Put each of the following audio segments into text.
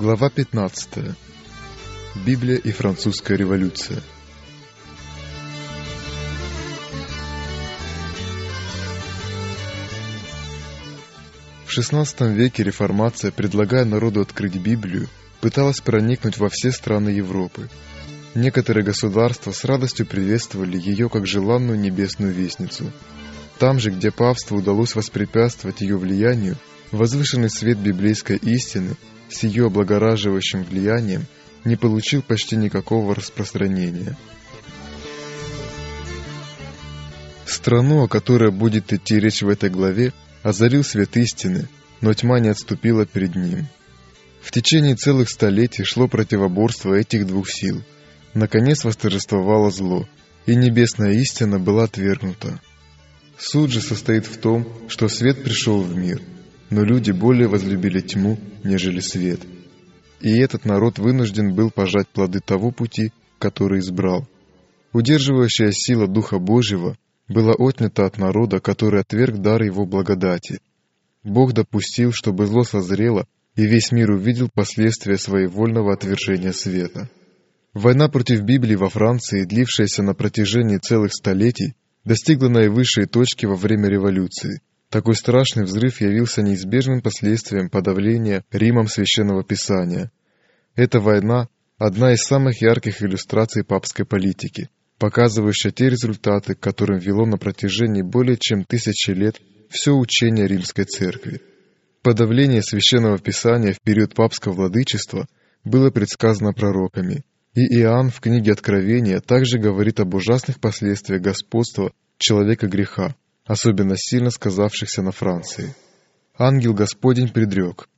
Глава 15. Библия и французская революция. В XVI веке реформация, предлагая народу открыть Библию, пыталась проникнуть во все страны Европы. Некоторые государства с радостью приветствовали ее как желанную небесную вестницу. Там же, где папству удалось воспрепятствовать ее влиянию, возвышенный свет библейской истины с ее облагораживающим влиянием не получил почти никакого распространения. Страну, о которой будет идти речь в этой главе, озарил свет истины, но тьма не отступила перед ним. В течение целых столетий шло противоборство этих двух сил. Наконец восторжествовало зло, и небесная истина была отвергнута. Суд же состоит в том, что свет пришел в мир, но люди более возлюбили тьму, нежели свет. И этот народ вынужден был пожать плоды того пути, который избрал. Удерживающая сила Духа Божьего была отнята от народа, который отверг дар его благодати. Бог допустил, чтобы зло созрело, и весь мир увидел последствия своевольного отвержения света. Война против Библии во Франции, длившаяся на протяжении целых столетий, достигла наивысшей точки во время революции – такой страшный взрыв явился неизбежным последствием подавления Римом священного писания. Эта война – одна из самых ярких иллюстраций папской политики, показывающая те результаты, к которым вело на протяжении более чем тысячи лет все учение Римской Церкви. Подавление священного писания в период папского владычества было предсказано пророками, и Иоанн в книге Откровения также говорит об ужасных последствиях господства человека греха, особенно сильно сказавшихся на Франции. Ангел Господень предрек,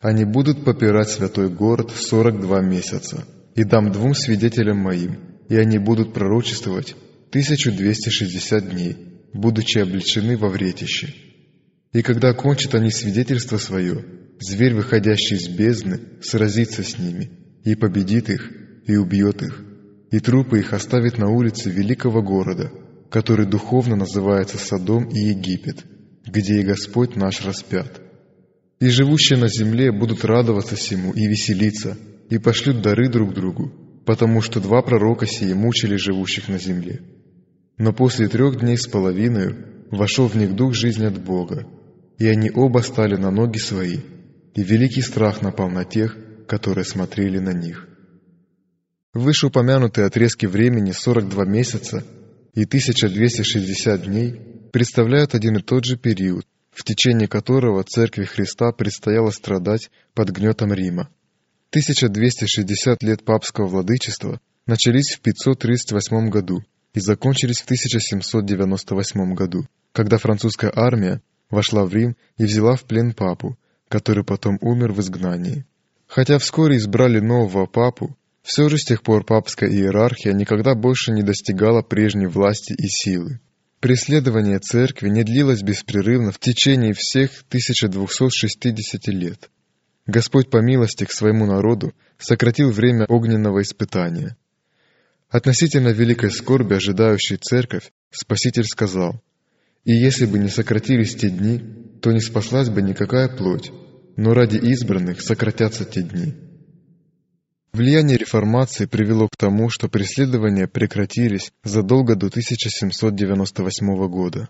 «Они будут попирать святой город сорок два месяца, и дам двум свидетелям моим, и они будут пророчествовать 1260 дней, будучи обличены во вретище. И когда кончат они свидетельство свое, зверь, выходящий из бездны, сразится с ними, и победит их, и убьет их, и трупы их оставит на улице великого города, который духовно называется Содом и Египет, где и Господь наш распят. И живущие на земле будут радоваться сему и веселиться, и пошлют дары друг другу, потому что два пророка сии мучили живущих на земле. Но после трех дней с половиной вошел в них дух жизни от Бога, и они оба стали на ноги свои, и великий страх напал на тех, которые смотрели на них. Вышеупомянутые отрезки времени 42 месяца и 1260 дней представляют один и тот же период, в течение которого Церкви Христа предстояло страдать под гнетом Рима. 1260 лет папского владычества начались в 538 году и закончились в 1798 году, когда французская армия вошла в Рим и взяла в плен папу, который потом умер в изгнании. Хотя вскоре избрали нового папу, все же с тех пор папская иерархия никогда больше не достигала прежней власти и силы. Преследование церкви не длилось беспрерывно в течение всех 1260 лет. Господь по милости к своему народу сократил время огненного испытания. Относительно великой скорби, ожидающей церковь, Спаситель сказал, «И если бы не сократились те дни, то не спаслась бы никакая плоть, но ради избранных сократятся те дни». Влияние реформации привело к тому, что преследования прекратились задолго до 1798 года.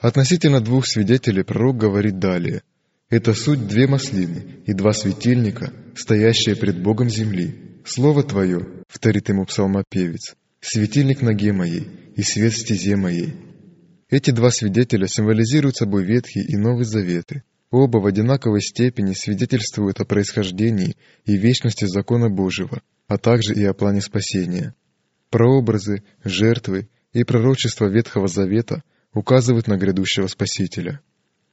Относительно двух свидетелей пророк говорит далее. «Это суть две маслины и два светильника, стоящие пред Богом земли. Слово Твое, — вторит ему псалмопевец, — светильник ноге моей и свет стезе моей». Эти два свидетеля символизируют собой Ветхий и Новый Заветы, Оба в одинаковой степени свидетельствуют о происхождении и вечности закона Божьего, а также и о плане спасения. Прообразы, жертвы и пророчества Ветхого Завета указывают на грядущего Спасителя.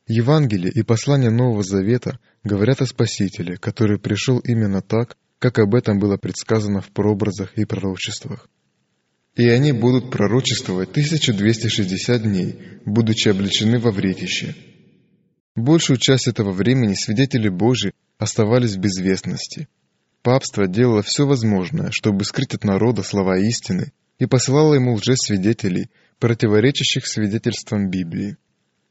Евангелие и послания Нового Завета говорят о Спасителе, который пришел именно так, как об этом было предсказано в прообразах и пророчествах. И они будут пророчествовать 1260 дней, будучи обличены во вретище – Большую часть этого времени свидетели Божьи оставались в безвестности. Папство делало все возможное, чтобы скрыть от народа слова истины, и посылало ему лжесвидетелей, противоречащих свидетельствам Библии.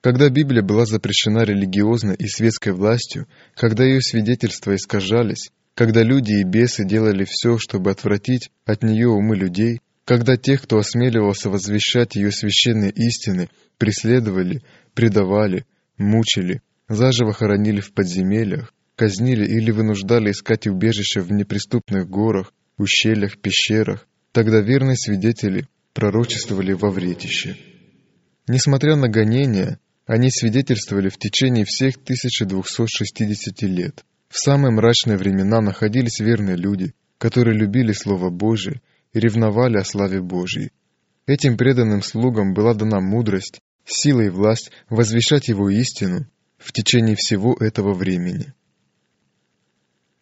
Когда Библия была запрещена религиозной и светской властью, когда ее свидетельства искажались, когда люди и бесы делали все, чтобы отвратить от нее умы людей, когда тех, кто осмеливался возвещать ее священные истины, преследовали, предавали, мучили, заживо хоронили в подземельях, казнили или вынуждали искать убежище в неприступных горах, ущельях, пещерах, тогда верные свидетели пророчествовали во вретище. Несмотря на гонения, они свидетельствовали в течение всех 1260 лет. В самые мрачные времена находились верные люди, которые любили Слово Божие и ревновали о славе Божьей. Этим преданным слугам была дана мудрость, сила и власть возвещать Его истину в течение всего этого времени.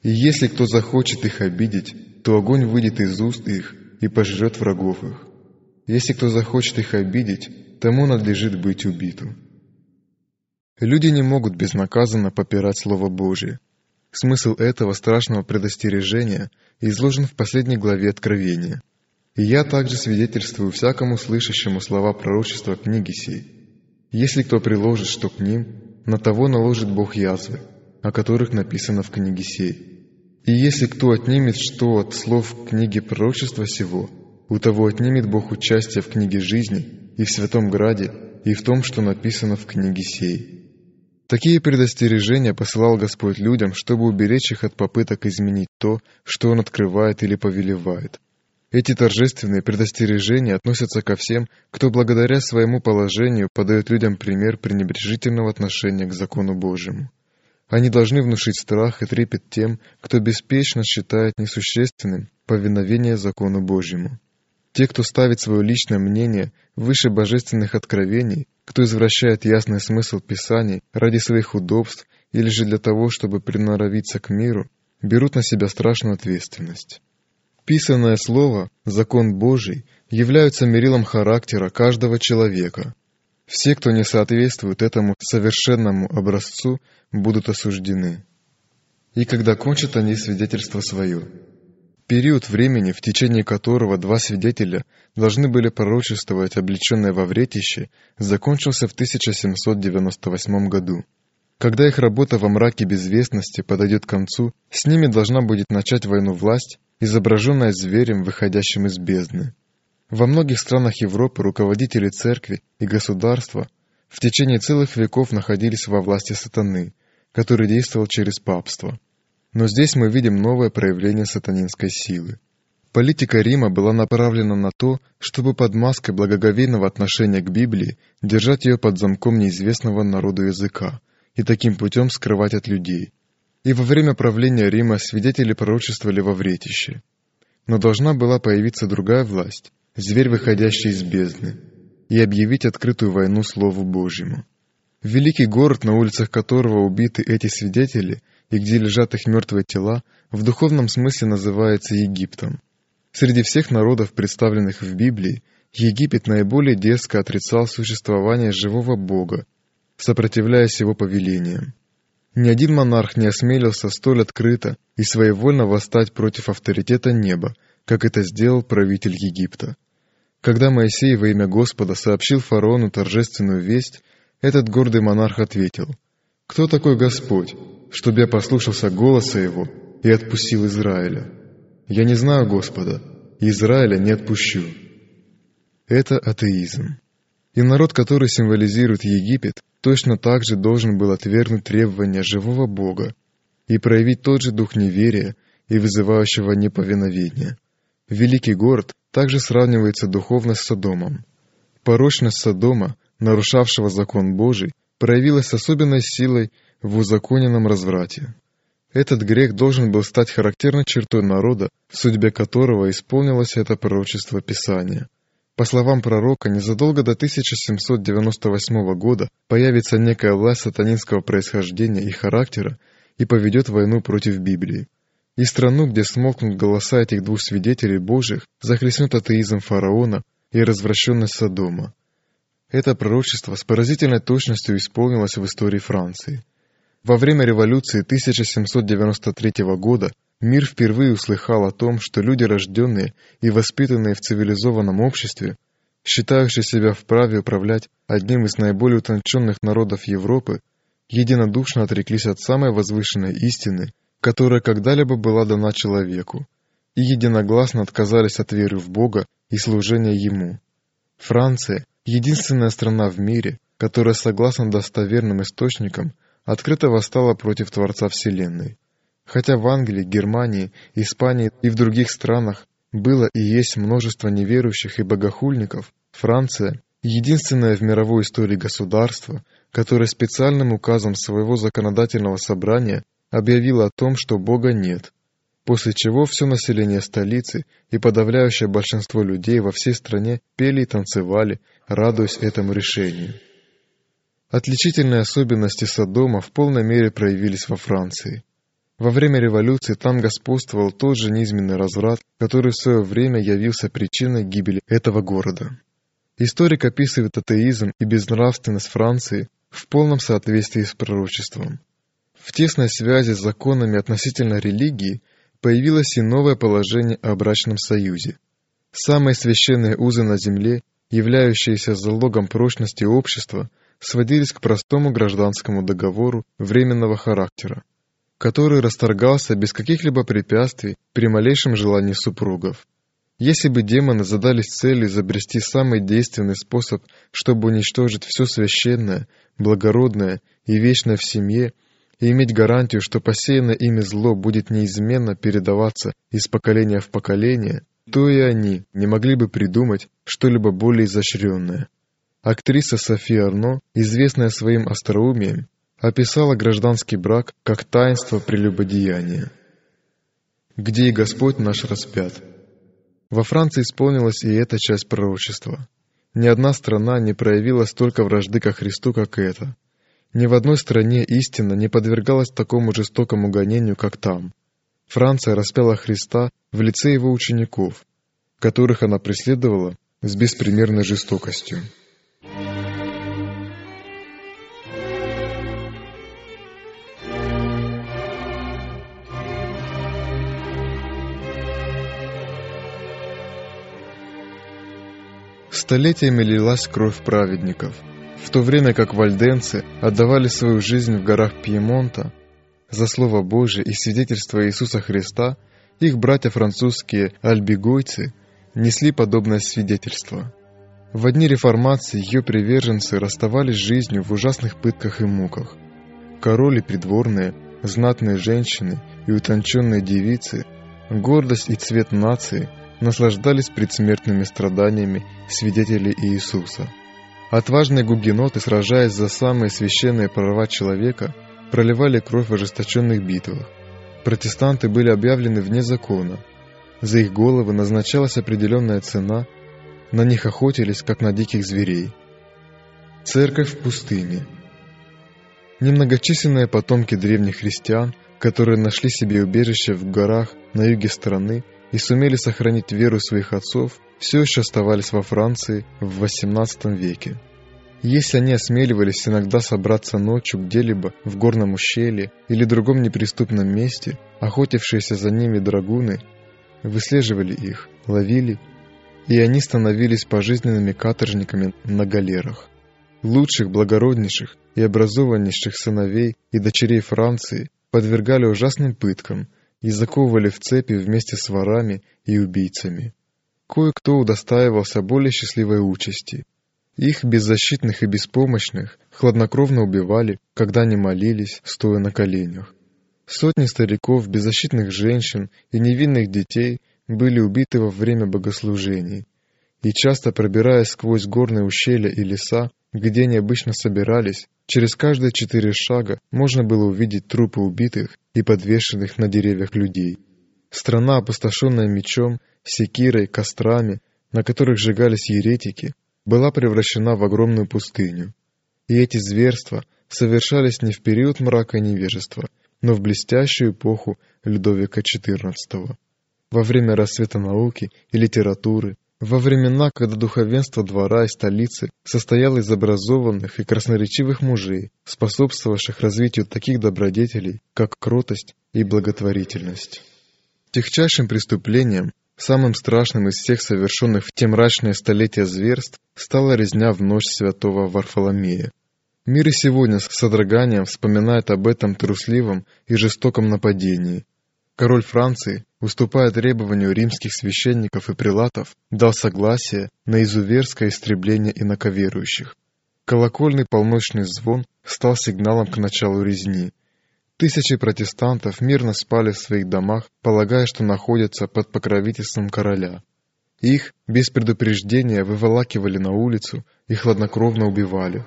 И если кто захочет их обидеть, то огонь выйдет из уст их и пожрет врагов их. Если кто захочет их обидеть, тому надлежит быть убитым. Люди не могут безнаказанно попирать Слово Божие. Смысл этого страшного предостережения изложен в последней главе Откровения. «И я также свидетельствую всякому слышащему слова пророчества книги сей. Если кто приложит что к ним, на того наложит Бог язвы, о которых написано в книге сей. И если кто отнимет что от слов книги пророчества сего, у того отнимет Бог участие в книге жизни и в святом граде, и в том, что написано в книге сей. Такие предостережения посылал Господь людям, чтобы уберечь их от попыток изменить то, что Он открывает или повелевает. Эти торжественные предостережения относятся ко всем, кто благодаря своему положению подает людям пример пренебрежительного отношения к закону Божьему. Они должны внушить страх и трепет тем, кто беспечно считает несущественным повиновение закону Божьему. Те, кто ставит свое личное мнение выше божественных откровений, кто извращает ясный смысл Писаний ради своих удобств или же для того, чтобы приноровиться к миру, берут на себя страшную ответственность. Писанное Слово, закон Божий, являются мерилом характера каждого человека. Все, кто не соответствует этому совершенному образцу, будут осуждены. И когда кончат они свидетельство свое, Период времени, в течение которого два свидетеля должны были пророчествовать облеченное во вретище, закончился в 1798 году. Когда их работа во мраке безвестности подойдет к концу, с ними должна будет начать войну власть, изображенная зверем, выходящим из бездны. Во многих странах Европы руководители церкви и государства в течение целых веков находились во власти сатаны, который действовал через папство. Но здесь мы видим новое проявление сатанинской силы. Политика Рима была направлена на то, чтобы под маской благоговейного отношения к Библии держать ее под замком неизвестного народу языка и таким путем скрывать от людей. И во время правления Рима свидетели пророчествовали во вретище. Но должна была появиться другая власть, зверь, выходящий из бездны, и объявить открытую войну Слову Божьему. Великий город, на улицах которого убиты эти свидетели, и где лежат их мертвые тела, в духовном смысле называется Египтом. Среди всех народов, представленных в Библии, Египет наиболее дерзко отрицал существование живого Бога, сопротивляясь его повелениям. Ни один монарх не осмелился столь открыто и своевольно восстать против авторитета неба, как это сделал правитель Египта. Когда Моисей во имя Господа сообщил фараону торжественную весть, этот гордый монарх ответил, «Кто такой Господь, чтобы я послушался голоса Его и отпустил Израиля. Я не знаю Господа, и Израиля не отпущу. Это атеизм. И народ, который символизирует Египет, точно так же должен был отвергнуть требования живого Бога и проявить тот же дух неверия и вызывающего неповиновения. Великий город также сравнивается духовно с Содомом. Порочность Содома, нарушавшего закон Божий, проявилась с особенной силой в узаконенном разврате. Этот грех должен был стать характерной чертой народа, в судьбе которого исполнилось это пророчество Писания. По словам пророка, незадолго до 1798 года появится некая власть сатанинского происхождения и характера и поведет войну против Библии. И страну, где смолкнут голоса этих двух свидетелей Божьих, захлестнет атеизм фараона и развращенность Содома. Это пророчество с поразительной точностью исполнилось в истории Франции. Во время революции 1793 года мир впервые услыхал о том, что люди, рожденные и воспитанные в цивилизованном обществе, считающие себя вправе управлять одним из наиболее утонченных народов Европы, единодушно отреклись от самой возвышенной истины которая когда-либо была дана человеку, и единогласно отказались от веры в Бога и служения Ему. Франция – единственная страна в мире, которая, согласно достоверным источникам, открыто восстала против Творца Вселенной. Хотя в Англии, Германии, Испании и в других странах было и есть множество неверующих и богохульников, Франция – единственное в мировой истории государство, которое специальным указом своего законодательного собрания объявило о том, что Бога нет, после чего все население столицы и подавляющее большинство людей во всей стране пели и танцевали, радуясь этому решению. Отличительные особенности Содома в полной мере проявились во Франции. Во время революции там господствовал тот же низменный разврат, который в свое время явился причиной гибели этого города. Историк описывает атеизм и безнравственность Франции в полном соответствии с пророчеством. В тесной связи с законами относительно религии появилось и новое положение о брачном союзе. Самые священные узы на земле, являющиеся залогом прочности общества – сводились к простому гражданскому договору временного характера, который расторгался без каких-либо препятствий при малейшем желании супругов. Если бы демоны задались целью изобрести самый действенный способ, чтобы уничтожить все священное, благородное и вечное в семье, и иметь гарантию, что посеянное ими зло будет неизменно передаваться из поколения в поколение, то и они не могли бы придумать что-либо более изощренное. Актриса София Арно, известная своим остроумием, описала гражданский брак как таинство прелюбодеяния. Где и Господь наш распят. Во Франции исполнилась и эта часть пророчества. Ни одна страна не проявила столько вражды ко Христу, как эта. Ни в одной стране истина не подвергалась такому жестокому гонению, как там. Франция распяла Христа в лице его учеников, которых она преследовала с беспримерной жестокостью. Столетиями лилась кровь праведников, в то время как вальденцы отдавали свою жизнь в горах Пьемонта за Слово Божие и свидетельство Иисуса Христа, их братья французские альбигойцы несли подобное свидетельство. В одни реформации ее приверженцы расставались с жизнью в ужасных пытках и муках. Короли придворные, знатные женщины и утонченные девицы, гордость и цвет нации – наслаждались предсмертными страданиями свидетелей Иисуса. Отважные гугеноты, сражаясь за самые священные права человека, проливали кровь в ожесточенных битвах. Протестанты были объявлены вне закона. За их головы назначалась определенная цена, на них охотились, как на диких зверей. Церковь в пустыне. Немногочисленные потомки древних христиан, которые нашли себе убежище в горах на юге страны, и сумели сохранить веру своих отцов, все еще оставались во Франции в XVIII веке. Если они осмеливались иногда собраться ночью где-либо в горном ущелье или другом неприступном месте, охотившиеся за ними драгуны выслеживали их, ловили, и они становились пожизненными каторжниками на галерах. Лучших, благороднейших и образованнейших сыновей и дочерей Франции подвергали ужасным пыткам – и заковывали в цепи вместе с ворами и убийцами. Кое-кто удостаивался более счастливой участи. Их, беззащитных и беспомощных, хладнокровно убивали, когда они молились, стоя на коленях. Сотни стариков, беззащитных женщин и невинных детей были убиты во время богослужений. И часто пробираясь сквозь горные ущелья и леса, где они обычно собирались, через каждые четыре шага можно было увидеть трупы убитых и подвешенных на деревьях людей. Страна, опустошенная мечом, секирой, кострами, на которых сжигались еретики, была превращена в огромную пустыню. И эти зверства совершались не в период мрака и невежества, но в блестящую эпоху Людовика XIV. Во время расцвета науки и литературы, во времена, когда духовенство двора и столицы состояло из образованных и красноречивых мужей, способствовавших развитию таких добродетелей, как кротость и благотворительность. Техчайшим преступлением, самым страшным из всех совершенных в те мрачные столетия зверств, стала резня в ночь святого Варфоломея. Мир и сегодня с содроганием вспоминает об этом трусливом и жестоком нападении. Король Франции, уступая требованию римских священников и прилатов, дал согласие на изуверское истребление инаковерующих. Колокольный полночный звон стал сигналом к началу резни. Тысячи протестантов мирно спали в своих домах, полагая, что находятся под покровительством короля. Их без предупреждения выволакивали на улицу и хладнокровно убивали.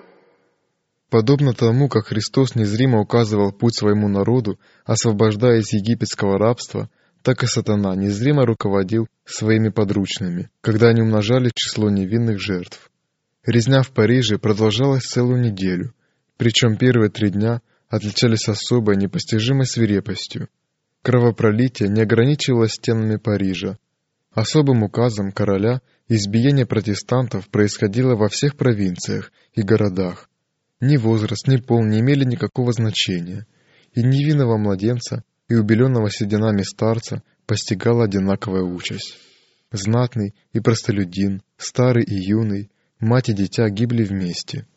Подобно тому, как Христос незримо указывал путь своему народу, освобождая из египетского рабства, так и сатана незримо руководил своими подручными, когда они умножали число невинных жертв. Резня в Париже продолжалась целую неделю, причем первые три дня отличались особой непостижимой свирепостью. Кровопролитие не ограничивалось стенами Парижа. Особым указом короля избиение протестантов происходило во всех провинциях и городах. Ни возраст, ни пол не имели никакого значения, и невинного младенца и убеленного сединами старца постигала одинаковая участь. Знатный и простолюдин, старый и юный, Мать и дитя гибли вместе.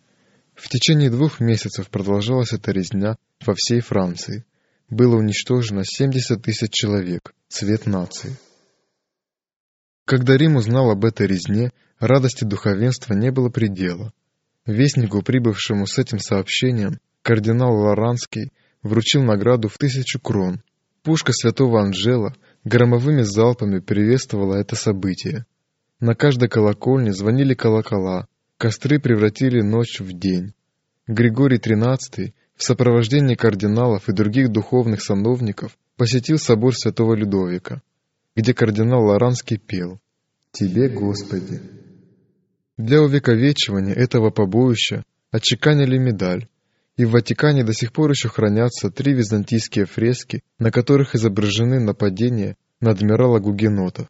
В течение двух месяцев продолжалась эта резня во всей Франции. Было уничтожено 70 тысяч человек, цвет нации. Когда Рим узнал об этой резне, радости духовенства не было предела. Вестнику, прибывшему с этим сообщением, кардинал Лоранский вручил награду в тысячу крон. Пушка святого Анжела громовыми залпами приветствовала это событие. На каждой колокольне звонили колокола, костры превратили ночь в день. Григорий XIII в сопровождении кардиналов и других духовных сановников посетил собор святого Людовика, где кардинал Лоранский пел «Тебе, Господи». Для увековечивания этого побоища отчеканили медаль, и в Ватикане до сих пор еще хранятся три византийские фрески, на которых изображены нападения на адмирала Гугенотов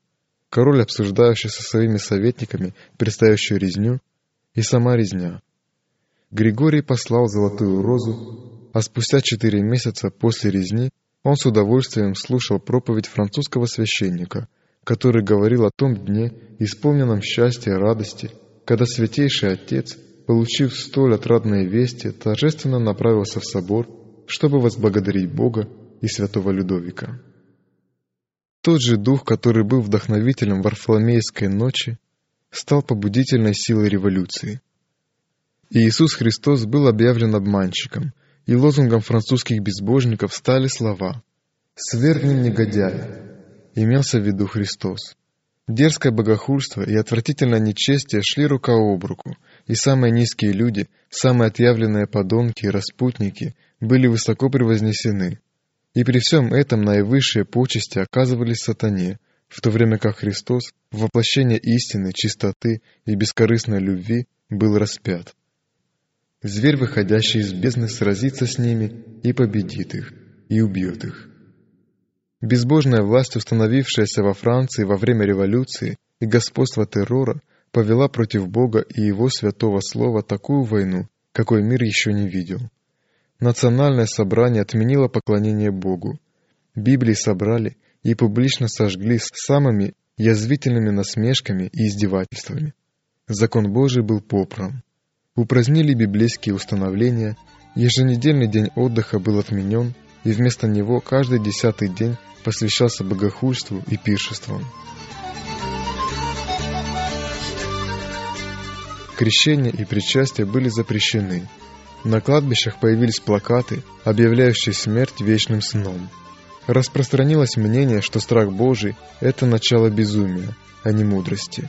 король, обсуждающий со своими советниками предстоящую резню, и сама резня. Григорий послал золотую розу, а спустя четыре месяца после резни он с удовольствием слушал проповедь французского священника, который говорил о том дне, исполненном счастья и радости, когда Святейший Отец, получив столь отрадные вести, торжественно направился в собор, чтобы возблагодарить Бога и святого Людовика. Тот же дух, который был вдохновителем Варфоломеевской ночи, стал побудительной силой революции. И Иисус Христос был объявлен обманщиком, и лозунгом французских безбожников стали слова «Свергнем негодяя», имелся в виду Христос. Дерзкое богохульство и отвратительное нечестие шли рука об руку, и самые низкие люди, самые отъявленные подонки и распутники были высоко превознесены, и при всем этом наивысшие почести оказывались сатане, в то время как Христос, воплощение истины, чистоты и бескорыстной любви, был распят. Зверь, выходящий из бездны, сразится с ними и победит их, и убьет их. Безбожная власть, установившаяся во Франции во время революции и господства террора, повела против Бога и Его святого слова такую войну, какой мир еще не видел. Национальное собрание отменило поклонение Богу. Библии собрали и публично сожгли с самыми язвительными насмешками и издевательствами. Закон Божий был попран. Упразднили библейские установления, еженедельный день отдыха был отменен, и вместо него каждый десятый день посвящался богохульству и пиршествам. Крещение и причастие были запрещены – на кладбищах появились плакаты, объявляющие смерть вечным сном. Распространилось мнение, что страх Божий – это начало безумия, а не мудрости.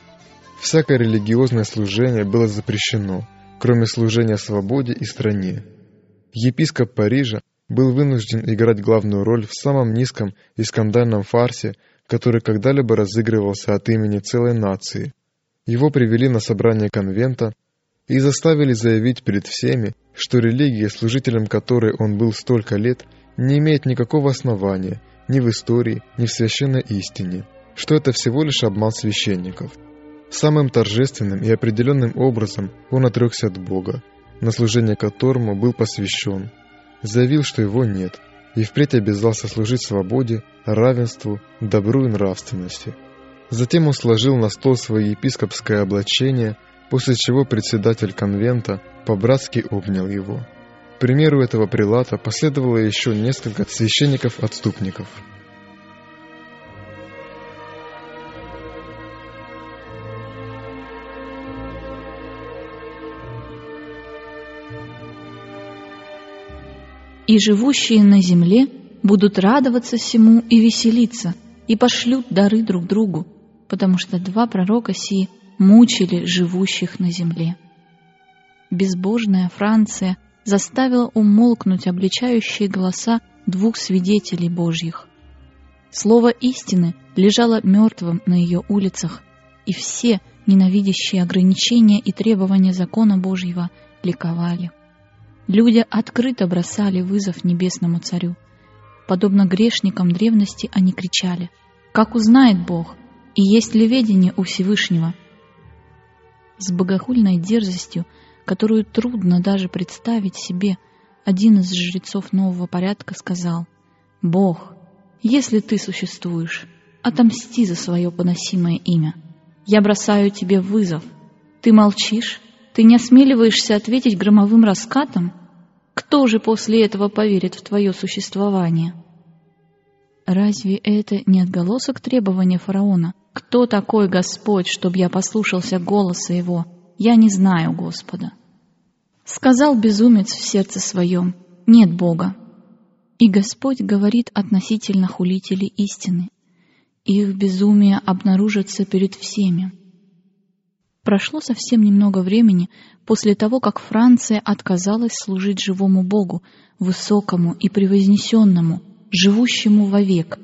Всякое религиозное служение было запрещено, кроме служения свободе и стране. Епископ Парижа был вынужден играть главную роль в самом низком и скандальном фарсе, который когда-либо разыгрывался от имени целой нации. Его привели на собрание конвента и заставили заявить перед всеми, что религия, служителем которой он был столько лет, не имеет никакого основания ни в истории, ни в священной истине, что это всего лишь обман священников. Самым торжественным и определенным образом он отрекся от Бога, на служение которому был посвящен, заявил, что его нет, и впредь обязался служить свободе, равенству, добру и нравственности. Затем он сложил на стол свое епископское облачение – после чего председатель конвента по-братски обнял его. К примеру этого прилата последовало еще несколько священников-отступников. И живущие на земле будут радоваться всему и веселиться, и пошлют дары друг другу, потому что два пророка сии мучили живущих на земле. Безбожная Франция заставила умолкнуть обличающие голоса двух свидетелей Божьих. Слово истины лежало мертвым на ее улицах, и все, ненавидящие ограничения и требования закона Божьего, ликовали. Люди открыто бросали вызов небесному царю. Подобно грешникам древности они кричали «Как узнает Бог? И есть ли ведение у Всевышнего?» С богохульной дерзостью, которую трудно даже представить себе, один из жрецов нового порядка сказал «Бог, если ты существуешь, отомсти за свое поносимое имя. Я бросаю тебе вызов. Ты молчишь? Ты не осмеливаешься ответить громовым раскатом? Кто же после этого поверит в твое существование? Разве это не отголосок требования фараона? Кто такой Господь, чтобы я послушался голоса его? Я не знаю Господа. Сказал безумец в сердце своем, нет Бога. И Господь говорит относительно хулителей истины. Их безумие обнаружится перед всеми. Прошло совсем немного времени после того, как Франция отказалась служить живому Богу, высокому и превознесенному, живущему вовек.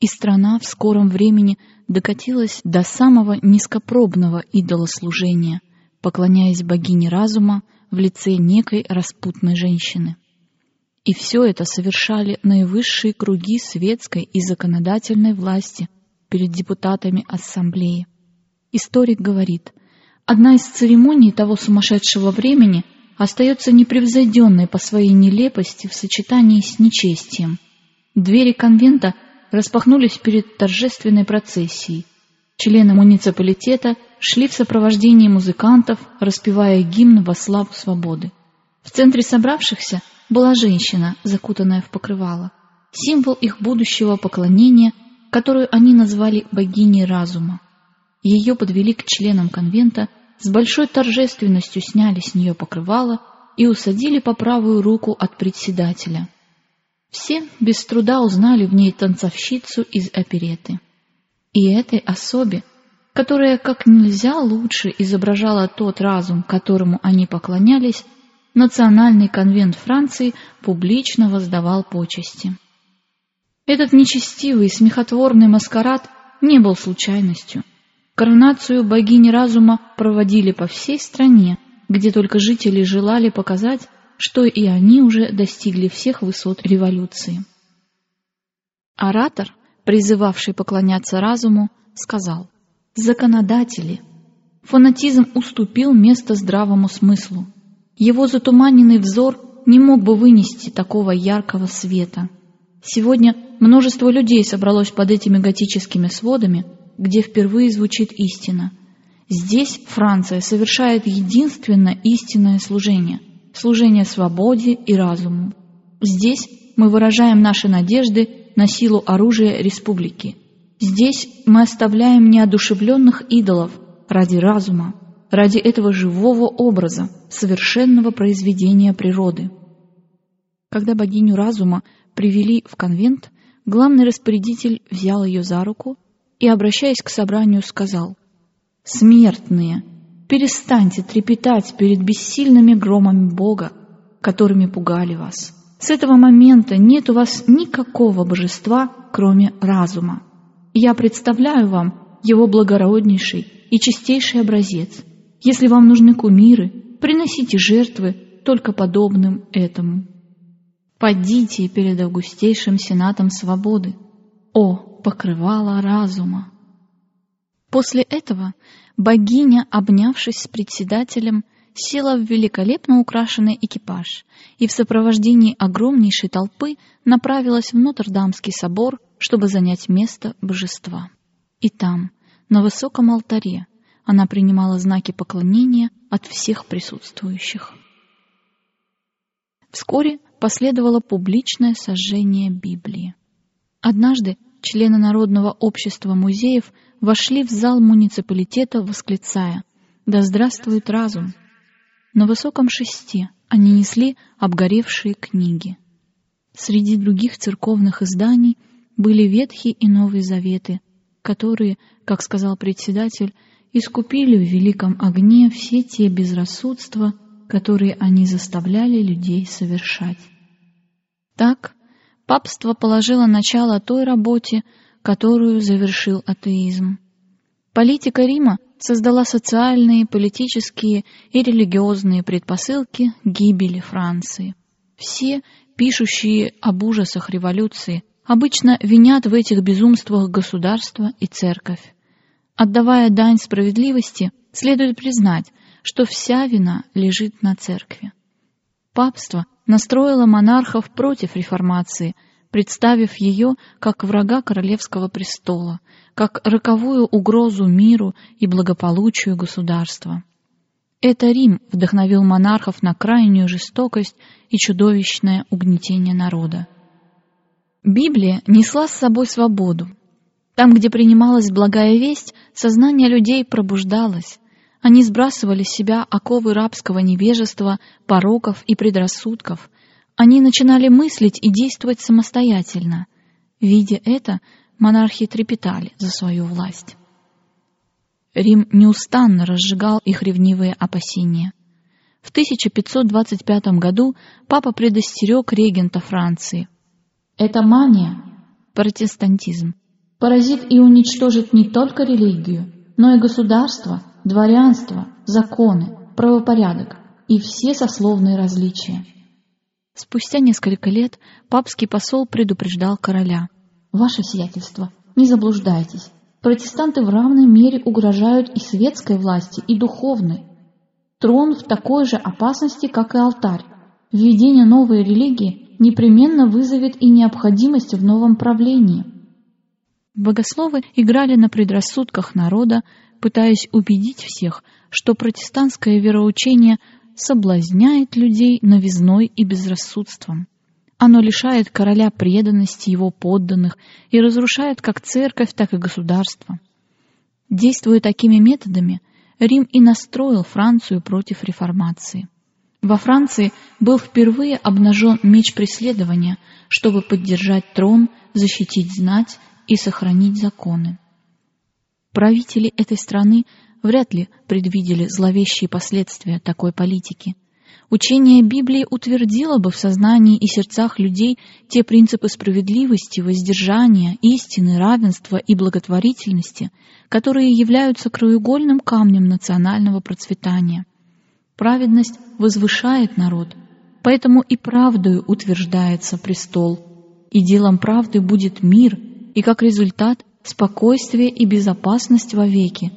И страна в скором времени докатилась до самого низкопробного идолослужения, поклоняясь богине разума в лице некой распутной женщины. И все это совершали наивысшие круги светской и законодательной власти перед депутатами ассамблеи. Историк говорит, одна из церемоний того сумасшедшего времени остается непревзойденной по своей нелепости в сочетании с нечестием. Двери конвента распахнулись перед торжественной процессией. Члены муниципалитета шли в сопровождении музыкантов, распевая гимн во славу свободы. В центре собравшихся была женщина, закутанная в покрывало, символ их будущего поклонения, которую они назвали богиней разума. Ее подвели к членам конвента, с большой торжественностью сняли с нее покрывало и усадили по правую руку от председателя. Все без труда узнали в ней танцовщицу из опереты. И этой особе, которая как нельзя лучше изображала тот разум, которому они поклонялись, Национальный конвент Франции публично воздавал почести. Этот нечестивый, смехотворный маскарад не был случайностью — Коронацию богини разума проводили по всей стране, где только жители желали показать, что и они уже достигли всех высот революции. Оратор, призывавший поклоняться разуму, сказал «Законодатели». Фанатизм уступил место здравому смыслу. Его затуманенный взор не мог бы вынести такого яркого света. Сегодня множество людей собралось под этими готическими сводами, где впервые звучит истина. Здесь Франция совершает единственно истинное служение – служение свободе и разуму. Здесь мы выражаем наши надежды на силу оружия республики. Здесь мы оставляем неодушевленных идолов ради разума, ради этого живого образа, совершенного произведения природы. Когда богиню разума привели в конвент, главный распорядитель взял ее за руку и, обращаясь к собранию, сказал, «Смертные, перестаньте трепетать перед бессильными громами Бога, которыми пугали вас. С этого момента нет у вас никакого божества, кроме разума. Я представляю вам его благороднейший и чистейший образец. Если вам нужны кумиры, приносите жертвы только подобным этому. Подите перед августейшим сенатом свободы. О, покрывала разума. После этого богиня, обнявшись с председателем, села в великолепно украшенный экипаж и в сопровождении огромнейшей толпы направилась в Нотр-Дамский собор, чтобы занять место божества. И там, на высоком алтаре, она принимала знаки поклонения от всех присутствующих. Вскоре последовало публичное сожжение Библии. Однажды члены Народного общества музеев вошли в зал муниципалитета, восклицая «Да здравствует разум!». На высоком шесте они несли обгоревшие книги. Среди других церковных изданий были Ветхий и Новый Заветы, которые, как сказал председатель, искупили в великом огне все те безрассудства, которые они заставляли людей совершать. Так, папство положило начало той работе, которую завершил атеизм. Политика Рима создала социальные, политические и религиозные предпосылки гибели Франции. Все, пишущие об ужасах революции, обычно винят в этих безумствах государство и церковь. Отдавая дань справедливости, следует признать, что вся вина лежит на церкви. Папство настроило монархов против реформации, представив ее как врага королевского престола, как роковую угрозу миру и благополучию государства. Это Рим вдохновил монархов на крайнюю жестокость и чудовищное угнетение народа. Библия несла с собой свободу. Там, где принималась благая весть, сознание людей пробуждалось. Они сбрасывали с себя оковы рабского невежества, пороков и предрассудков. Они начинали мыслить и действовать самостоятельно. Видя это, монархи трепетали за свою власть. Рим неустанно разжигал их ревнивые опасения. В 1525 году папа предостерег регента Франции. «Эта мания, протестантизм, поразит и уничтожит не только религию, но и государство, дворянство, законы, правопорядок и все сословные различия». Спустя несколько лет папский посол предупреждал короля. «Ваше сиятельство, не заблуждайтесь. Протестанты в равной мере угрожают и светской власти, и духовной. Трон в такой же опасности, как и алтарь. Введение новой религии непременно вызовет и необходимость в новом правлении. Богословы играли на предрассудках народа, пытаясь убедить всех, что протестантское вероучение соблазняет людей новизной и безрассудством. Оно лишает короля преданности его подданных и разрушает как церковь, так и государство. Действуя такими методами, Рим и настроил Францию против реформации. Во Франции был впервые обнажен меч преследования, чтобы поддержать трон, защитить знать и сохранить законы. Правители этой страны вряд ли предвидели зловещие последствия такой политики. Учение Библии утвердило бы в сознании и сердцах людей те принципы справедливости, воздержания, истины, равенства и благотворительности, которые являются краеугольным камнем национального процветания. Праведность возвышает народ, поэтому и правдою утверждается престол, и делом правды будет мир, и как результат спокойствие и безопасность вовеки.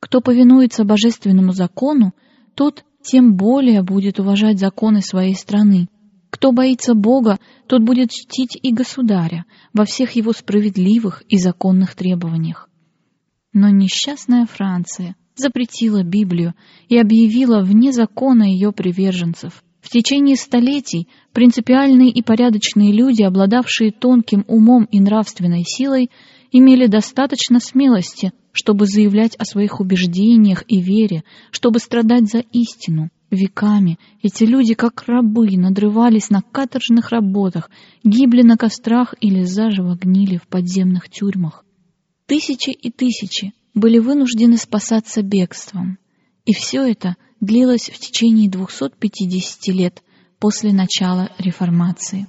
Кто повинуется божественному закону, тот тем более будет уважать законы своей страны. Кто боится Бога, тот будет чтить и государя во всех его справедливых и законных требованиях. Но несчастная Франция запретила Библию и объявила вне закона ее приверженцев. В течение столетий принципиальные и порядочные люди, обладавшие тонким умом и нравственной силой, имели достаточно смелости, чтобы заявлять о своих убеждениях и вере, чтобы страдать за истину. Веками эти люди, как рабы, надрывались на каторжных работах, гибли на кострах или заживо гнили в подземных тюрьмах. Тысячи и тысячи были вынуждены спасаться бегством. И все это длилось в течение 250 лет после начала реформации.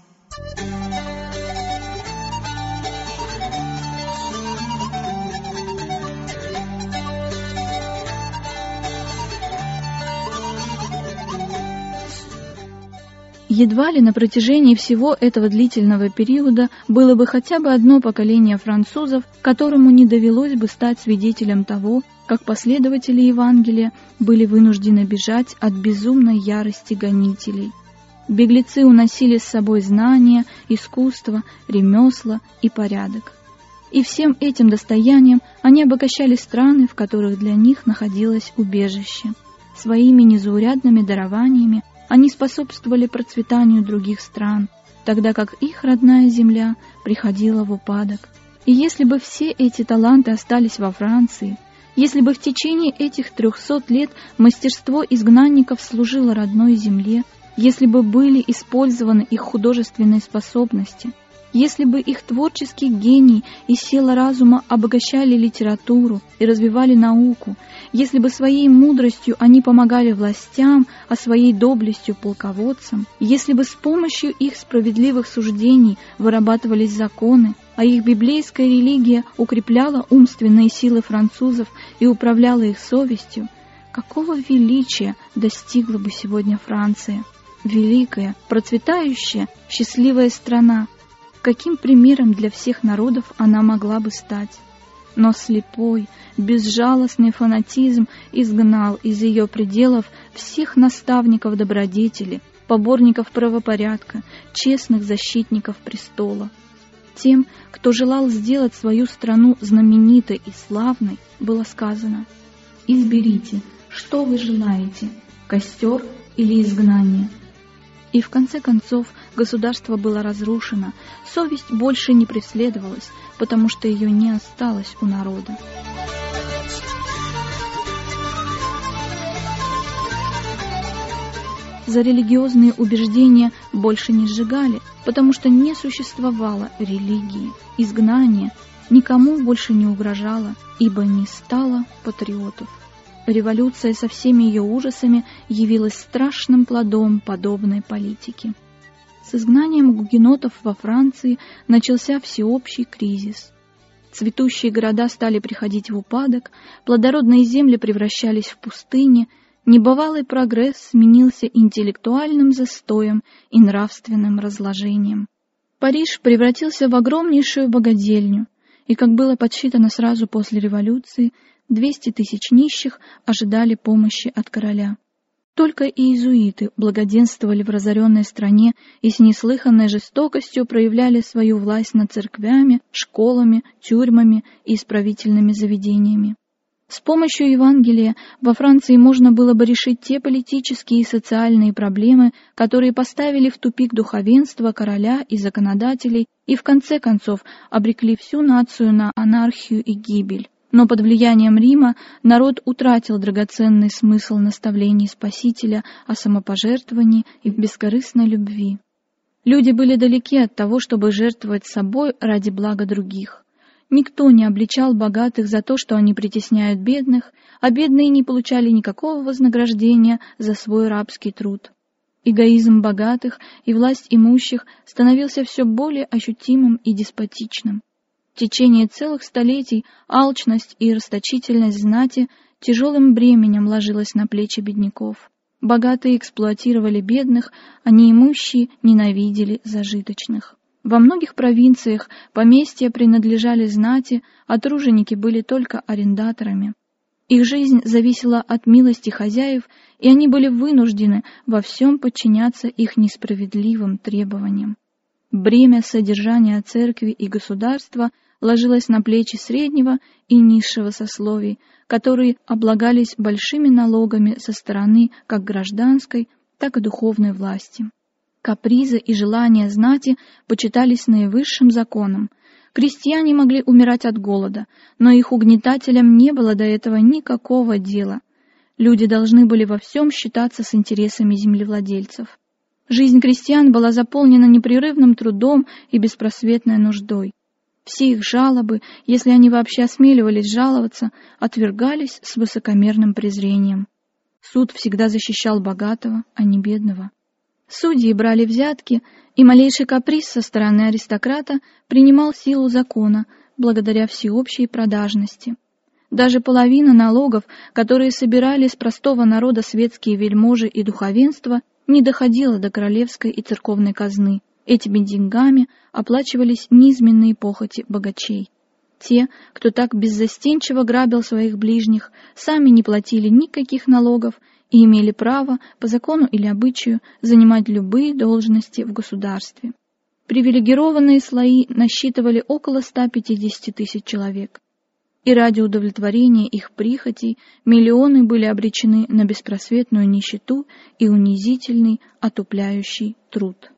Едва ли на протяжении всего этого длительного периода было бы хотя бы одно поколение французов, которому не довелось бы стать свидетелем того, как последователи Евангелия были вынуждены бежать от безумной ярости гонителей. Беглецы уносили с собой знания, искусство, ремесла и порядок. И всем этим достоянием они обогащали страны, в которых для них находилось убежище. Своими незаурядными дарованиями они способствовали процветанию других стран, тогда как их родная земля приходила в упадок. И если бы все эти таланты остались во Франции, если бы в течение этих трехсот лет мастерство изгнанников служило родной земле, если бы были использованы их художественные способности – если бы их творческий гений и сила разума обогащали литературу и развивали науку, если бы своей мудростью они помогали властям, а своей доблестью полководцам, если бы с помощью их справедливых суждений вырабатывались законы, а их библейская религия укрепляла умственные силы французов и управляла их совестью, какого величия достигла бы сегодня Франция? Великая, процветающая, счастливая страна, каким примером для всех народов она могла бы стать. Но слепой, безжалостный фанатизм изгнал из ее пределов всех наставников добродетели, поборников правопорядка, честных защитников престола. Тем, кто желал сделать свою страну знаменитой и славной, было сказано «Изберите, что вы желаете, костер или изгнание?» И в конце концов государство было разрушено, совесть больше не преследовалась, потому что ее не осталось у народа. За религиозные убеждения больше не сжигали, потому что не существовало религии. Изгнание никому больше не угрожало, ибо не стало патриотов. Революция со всеми ее ужасами явилась страшным плодом подобной политики. С изгнанием гугенотов во Франции начался всеобщий кризис. Цветущие города стали приходить в упадок, плодородные земли превращались в пустыни, небывалый прогресс сменился интеллектуальным застоем и нравственным разложением. Париж превратился в огромнейшую богадельню, и, как было подсчитано сразу после революции, 200 тысяч нищих ожидали помощи от короля. Только иезуиты благоденствовали в разоренной стране и с неслыханной жестокостью проявляли свою власть над церквями, школами, тюрьмами и исправительными заведениями. С помощью Евангелия во Франции можно было бы решить те политические и социальные проблемы, которые поставили в тупик духовенство, короля и законодателей и в конце концов обрекли всю нацию на анархию и гибель. Но под влиянием Рима народ утратил драгоценный смысл наставлений Спасителя о самопожертвовании и бескорыстной любви. Люди были далеки от того, чтобы жертвовать собой ради блага других. Никто не обличал богатых за то, что они притесняют бедных, а бедные не получали никакого вознаграждения за свой рабский труд. Эгоизм богатых и власть имущих становился все более ощутимым и деспотичным. В течение целых столетий алчность и расточительность знати тяжелым бременем ложилась на плечи бедняков. Богатые эксплуатировали бедных, а неимущие ненавидели зажиточных. Во многих провинциях поместья принадлежали знати, а труженики были только арендаторами. Их жизнь зависела от милости хозяев, и они были вынуждены во всем подчиняться их несправедливым требованиям. Бремя содержания церкви и государства – ложилась на плечи среднего и низшего сословий, которые облагались большими налогами со стороны как гражданской, так и духовной власти. Капризы и желания знати почитались наивысшим законом. Крестьяне могли умирать от голода, но их угнетателям не было до этого никакого дела. Люди должны были во всем считаться с интересами землевладельцев. Жизнь крестьян была заполнена непрерывным трудом и беспросветной нуждой. Все их жалобы, если они вообще осмеливались жаловаться, отвергались с высокомерным презрением. Суд всегда защищал богатого, а не бедного. Судьи брали взятки, и малейший каприз со стороны аристократа принимал силу закона благодаря всеобщей продажности. Даже половина налогов, которые собирали с простого народа светские вельможи и духовенство, не доходила до королевской и церковной казны, Этими деньгами оплачивались низменные похоти богачей. Те, кто так беззастенчиво грабил своих ближних, сами не платили никаких налогов и имели право, по закону или обычаю, занимать любые должности в государстве. Привилегированные слои насчитывали около 150 тысяч человек. И ради удовлетворения их прихотей миллионы были обречены на беспросветную нищету и унизительный, отупляющий труд.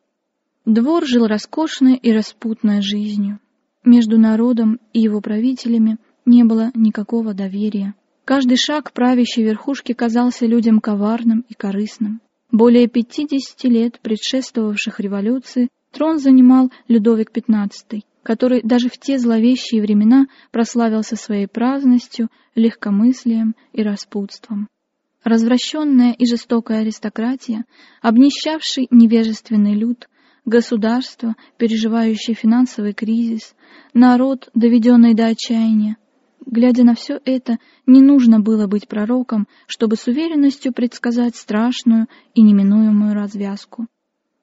Двор жил роскошной и распутной жизнью. Между народом и его правителями не было никакого доверия. Каждый шаг правящей верхушки казался людям коварным и корыстным. Более 50 лет предшествовавших революции Трон занимал Людовик XV, который даже в те зловещие времена прославился своей праздностью, легкомыслием и распутством. Развращенная и жестокая аристократия, обнищавший невежественный люд, государство, переживающее финансовый кризис, народ, доведенный до отчаяния. Глядя на все это, не нужно было быть пророком, чтобы с уверенностью предсказать страшную и неминуемую развязку.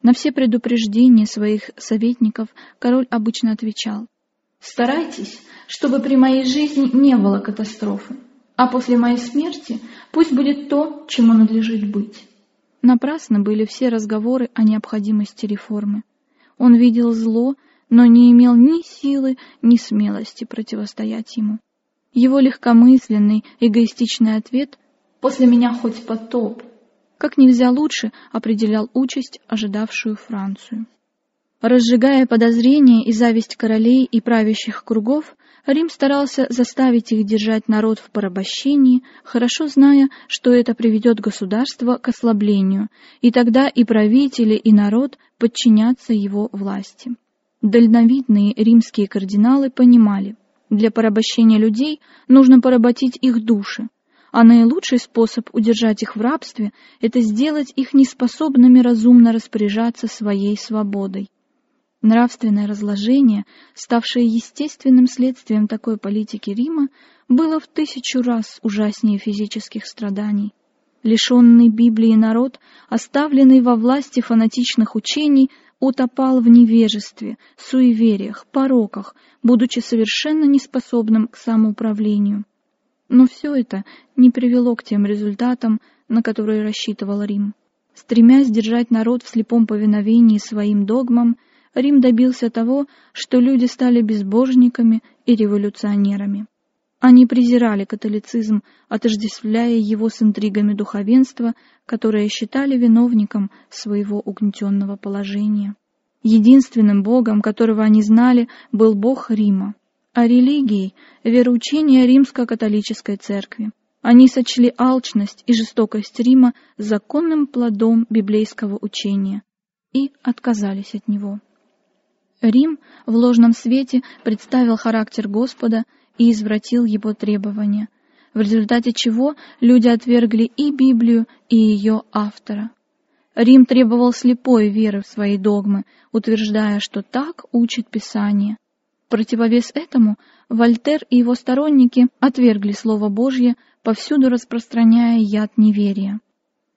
На все предупреждения своих советников король обычно отвечал «Старайтесь, чтобы при моей жизни не было катастрофы, а после моей смерти пусть будет то, чему надлежит быть». Напрасно были все разговоры о необходимости реформы. Он видел зло, но не имел ни силы, ни смелости противостоять ему. Его легкомысленный, эгоистичный ответ «После меня хоть потоп» как нельзя лучше определял участь, ожидавшую Францию. Разжигая подозрения и зависть королей и правящих кругов, Рим старался заставить их держать народ в порабощении, хорошо зная, что это приведет государство к ослаблению, и тогда и правители, и народ подчинятся его власти. Дальновидные римские кардиналы понимали, для порабощения людей нужно поработить их души, а наилучший способ удержать их в рабстве – это сделать их неспособными разумно распоряжаться своей свободой. Нравственное разложение, ставшее естественным следствием такой политики Рима, было в тысячу раз ужаснее физических страданий. Лишенный Библии народ, оставленный во власти фанатичных учений, утопал в невежестве, суевериях, пороках, будучи совершенно неспособным к самоуправлению. Но все это не привело к тем результатам, на которые рассчитывал Рим. Стремясь держать народ в слепом повиновении своим догмам, Рим добился того, что люди стали безбожниками и революционерами. Они презирали католицизм, отождествляя его с интригами духовенства, которое считали виновником своего угнетенного положения. Единственным богом, которого они знали, был бог Рима а религией – вероучение римско-католической церкви. Они сочли алчность и жестокость Рима законным плодом библейского учения и отказались от него. Рим в ложном свете представил характер Господа и извратил его требования, в результате чего люди отвергли и Библию, и ее автора. Рим требовал слепой веры в свои догмы, утверждая, что так учит Писание, противовес этому Вольтер и его сторонники отвергли Слово Божье, повсюду распространяя яд неверия.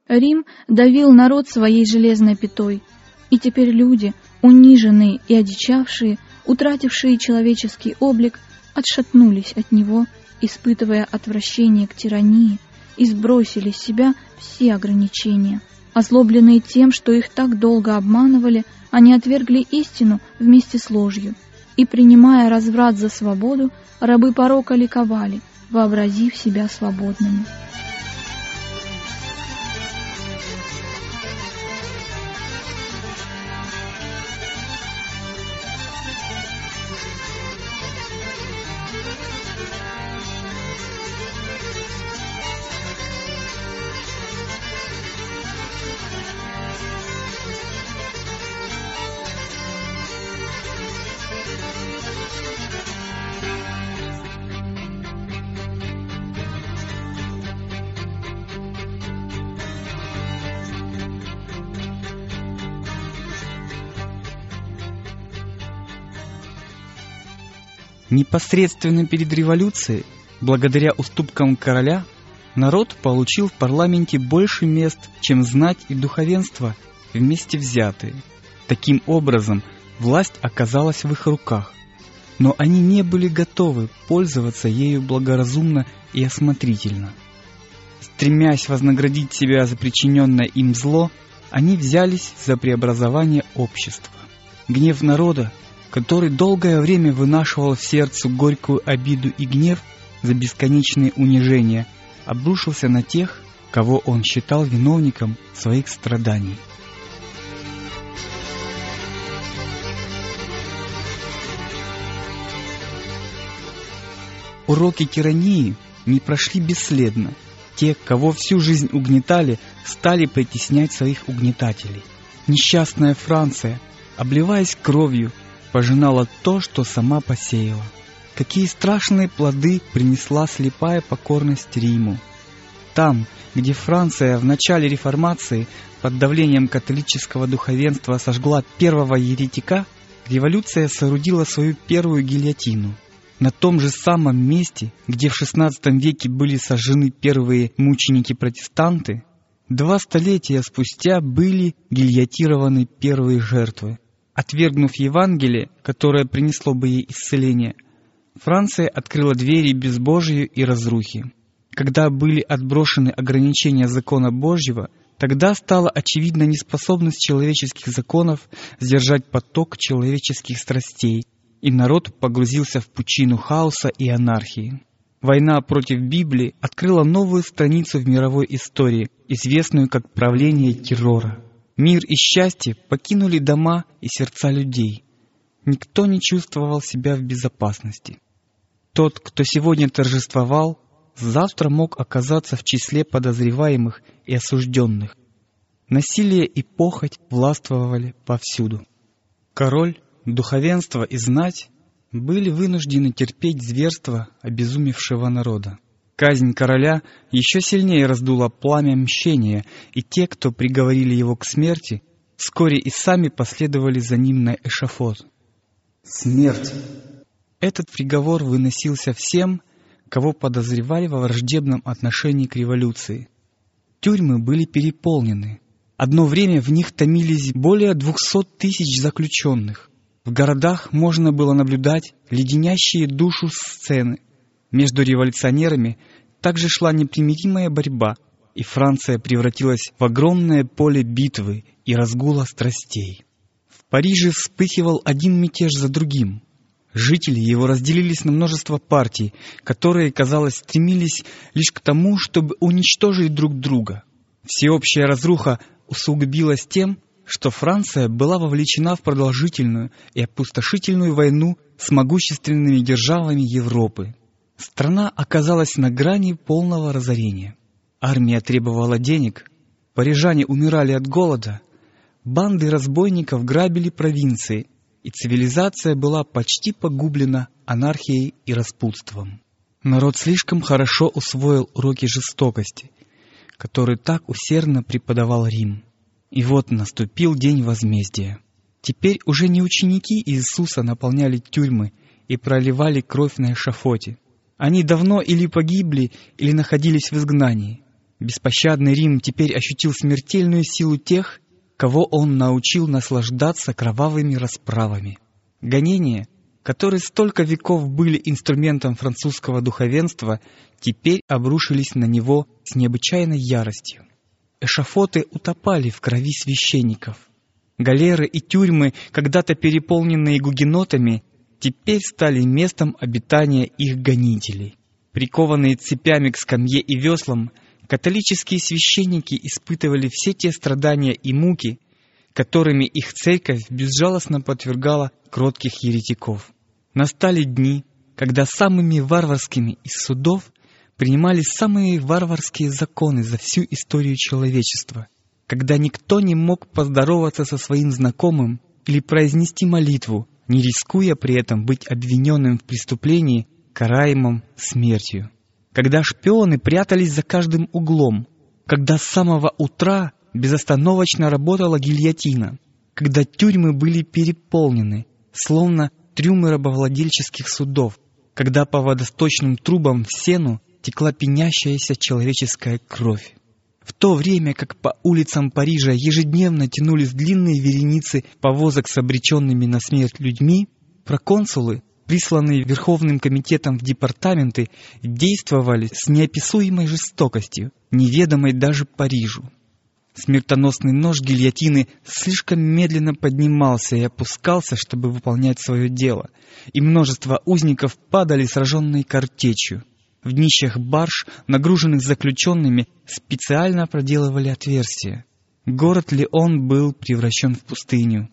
Рим давил народ своей железной пятой, и теперь люди, униженные и одичавшие, утратившие человеческий облик, отшатнулись от него, испытывая отвращение к тирании, и сбросили с себя все ограничения. Озлобленные тем, что их так долго обманывали, они отвергли истину вместе с ложью – и, принимая разврат за свободу, рабы порока ликовали, вообразив себя свободными. Непосредственно перед революцией, благодаря уступкам короля, народ получил в парламенте больше мест, чем знать и духовенство вместе взятые. Таким образом, власть оказалась в их руках, но они не были готовы пользоваться ею благоразумно и осмотрительно. Стремясь вознаградить себя за причиненное им зло, они взялись за преобразование общества. Гнев народа, который долгое время вынашивал в сердце горькую обиду и гнев за бесконечные унижения, обрушился на тех, кого он считал виновником своих страданий. Уроки тирании не прошли бесследно. Те, кого всю жизнь угнетали, стали притеснять своих угнетателей. Несчастная Франция, обливаясь кровью, пожинала то, что сама посеяла. Какие страшные плоды принесла слепая покорность Риму. Там, где Франция в начале реформации под давлением католического духовенства сожгла первого еретика, революция соорудила свою первую гильотину. На том же самом месте, где в XVI веке были сожжены первые мученики-протестанты, два столетия спустя были гильотированы первые жертвы. Отвергнув Евангелие, которое принесло бы ей исцеление, Франция открыла двери безбожию и разрухи. Когда были отброшены ограничения закона Божьего, тогда стала очевидна неспособность человеческих законов сдержать поток человеческих страстей – и народ погрузился в пучину хаоса и анархии. Война против Библии открыла новую страницу в мировой истории, известную как правление террора. Мир и счастье покинули дома и сердца людей. Никто не чувствовал себя в безопасности. Тот, кто сегодня торжествовал, завтра мог оказаться в числе подозреваемых и осужденных. Насилие и похоть властвовали повсюду. Король Духовенство и знать были вынуждены терпеть зверство обезумевшего народа. Казнь короля еще сильнее раздула пламя мщения, и те, кто приговорили его к смерти, вскоре и сами последовали за ним на эшафот. Смерть! Этот приговор выносился всем, кого подозревали во враждебном отношении к революции. Тюрьмы были переполнены. Одно время в них томились более двухсот тысяч заключенных. В городах можно было наблюдать леденящие душу сцены. Между революционерами также шла непримиримая борьба, и Франция превратилась в огромное поле битвы и разгула страстей. В Париже вспыхивал один мятеж за другим. Жители его разделились на множество партий, которые, казалось, стремились лишь к тому, чтобы уничтожить друг друга. Всеобщая разруха усугубилась тем, что Франция была вовлечена в продолжительную и опустошительную войну с могущественными державами Европы. Страна оказалась на грани полного разорения. Армия требовала денег, парижане умирали от голода, банды разбойников грабили провинции, и цивилизация была почти погублена анархией и распутством. Народ слишком хорошо усвоил уроки жестокости, которые так усердно преподавал Рим. И вот наступил день возмездия. Теперь уже не ученики Иисуса наполняли тюрьмы и проливали кровь на эшафоте. Они давно или погибли, или находились в изгнании. Беспощадный Рим теперь ощутил смертельную силу тех, кого он научил наслаждаться кровавыми расправами. Гонения, которые столько веков были инструментом французского духовенства, теперь обрушились на него с необычайной яростью. Эшафоты утопали в крови священников. Галеры и тюрьмы, когда-то переполненные гугенотами, теперь стали местом обитания их гонителей. Прикованные цепями к скамье и веслам, католические священники испытывали все те страдания и муки, которыми их церковь безжалостно подвергала кротких еретиков. Настали дни, когда самыми варварскими из судов принимали самые варварские законы за всю историю человечества, когда никто не мог поздороваться со своим знакомым или произнести молитву, не рискуя при этом быть обвиненным в преступлении, караемым смертью. Когда шпионы прятались за каждым углом, когда с самого утра безостановочно работала гильотина, когда тюрьмы были переполнены, словно трюмы рабовладельческих судов, когда по водосточным трубам в сену текла пенящаяся человеческая кровь. В то время как по улицам Парижа ежедневно тянулись длинные вереницы повозок с обреченными на смерть людьми, проконсулы, присланные Верховным комитетом в департаменты, действовали с неописуемой жестокостью, неведомой даже Парижу. Смертоносный нож гильотины слишком медленно поднимался и опускался, чтобы выполнять свое дело, и множество узников падали сраженные картечью. В днищах барж, нагруженных заключенными, специально проделывали отверстия. Город Леон был превращен в пустыню.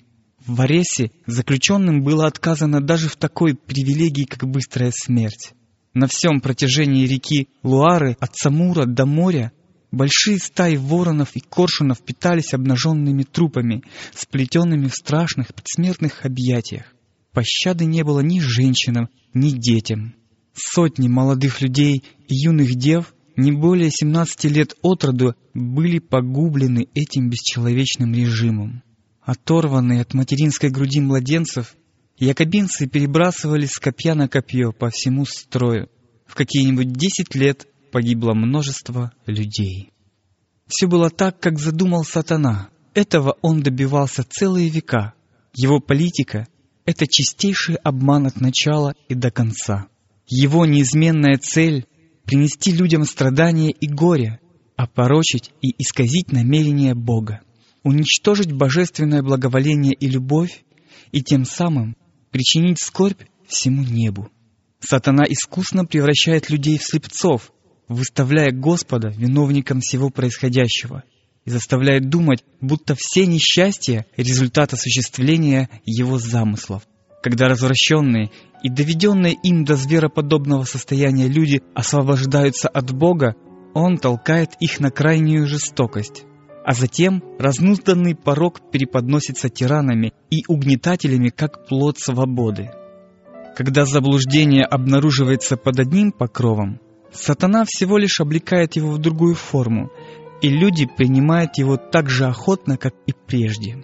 В Варесе заключенным было отказано даже в такой привилегии, как быстрая смерть. На всем протяжении реки Луары от Самура до моря большие стаи воронов и коршунов питались обнаженными трупами, сплетенными в страшных предсмертных объятиях. Пощады не было ни женщинам, ни детям. Сотни молодых людей и юных дев, не более 17 лет от роду, были погублены этим бесчеловечным режимом. Оторванные от материнской груди младенцев, якобинцы перебрасывали с копья на копье по всему строю. В какие-нибудь 10 лет погибло множество людей. Все было так, как задумал сатана. Этого он добивался целые века. Его политика — это чистейший обман от начала и до конца. Его неизменная цель — принести людям страдания и горе, опорочить и исказить намерения Бога, уничтожить божественное благоволение и любовь и тем самым причинить скорбь всему небу. Сатана искусно превращает людей в слепцов, выставляя Господа виновником всего происходящего и заставляет думать, будто все несчастья — результат осуществления его замыслов. Когда развращенные и доведенные им до звероподобного состояния люди освобождаются от Бога, Он толкает их на крайнюю жестокость. А затем разнузданный порог переподносится тиранами и угнетателями, как плод свободы. Когда заблуждение обнаруживается под одним покровом, сатана всего лишь облекает его в другую форму, и люди принимают его так же охотно, как и прежде.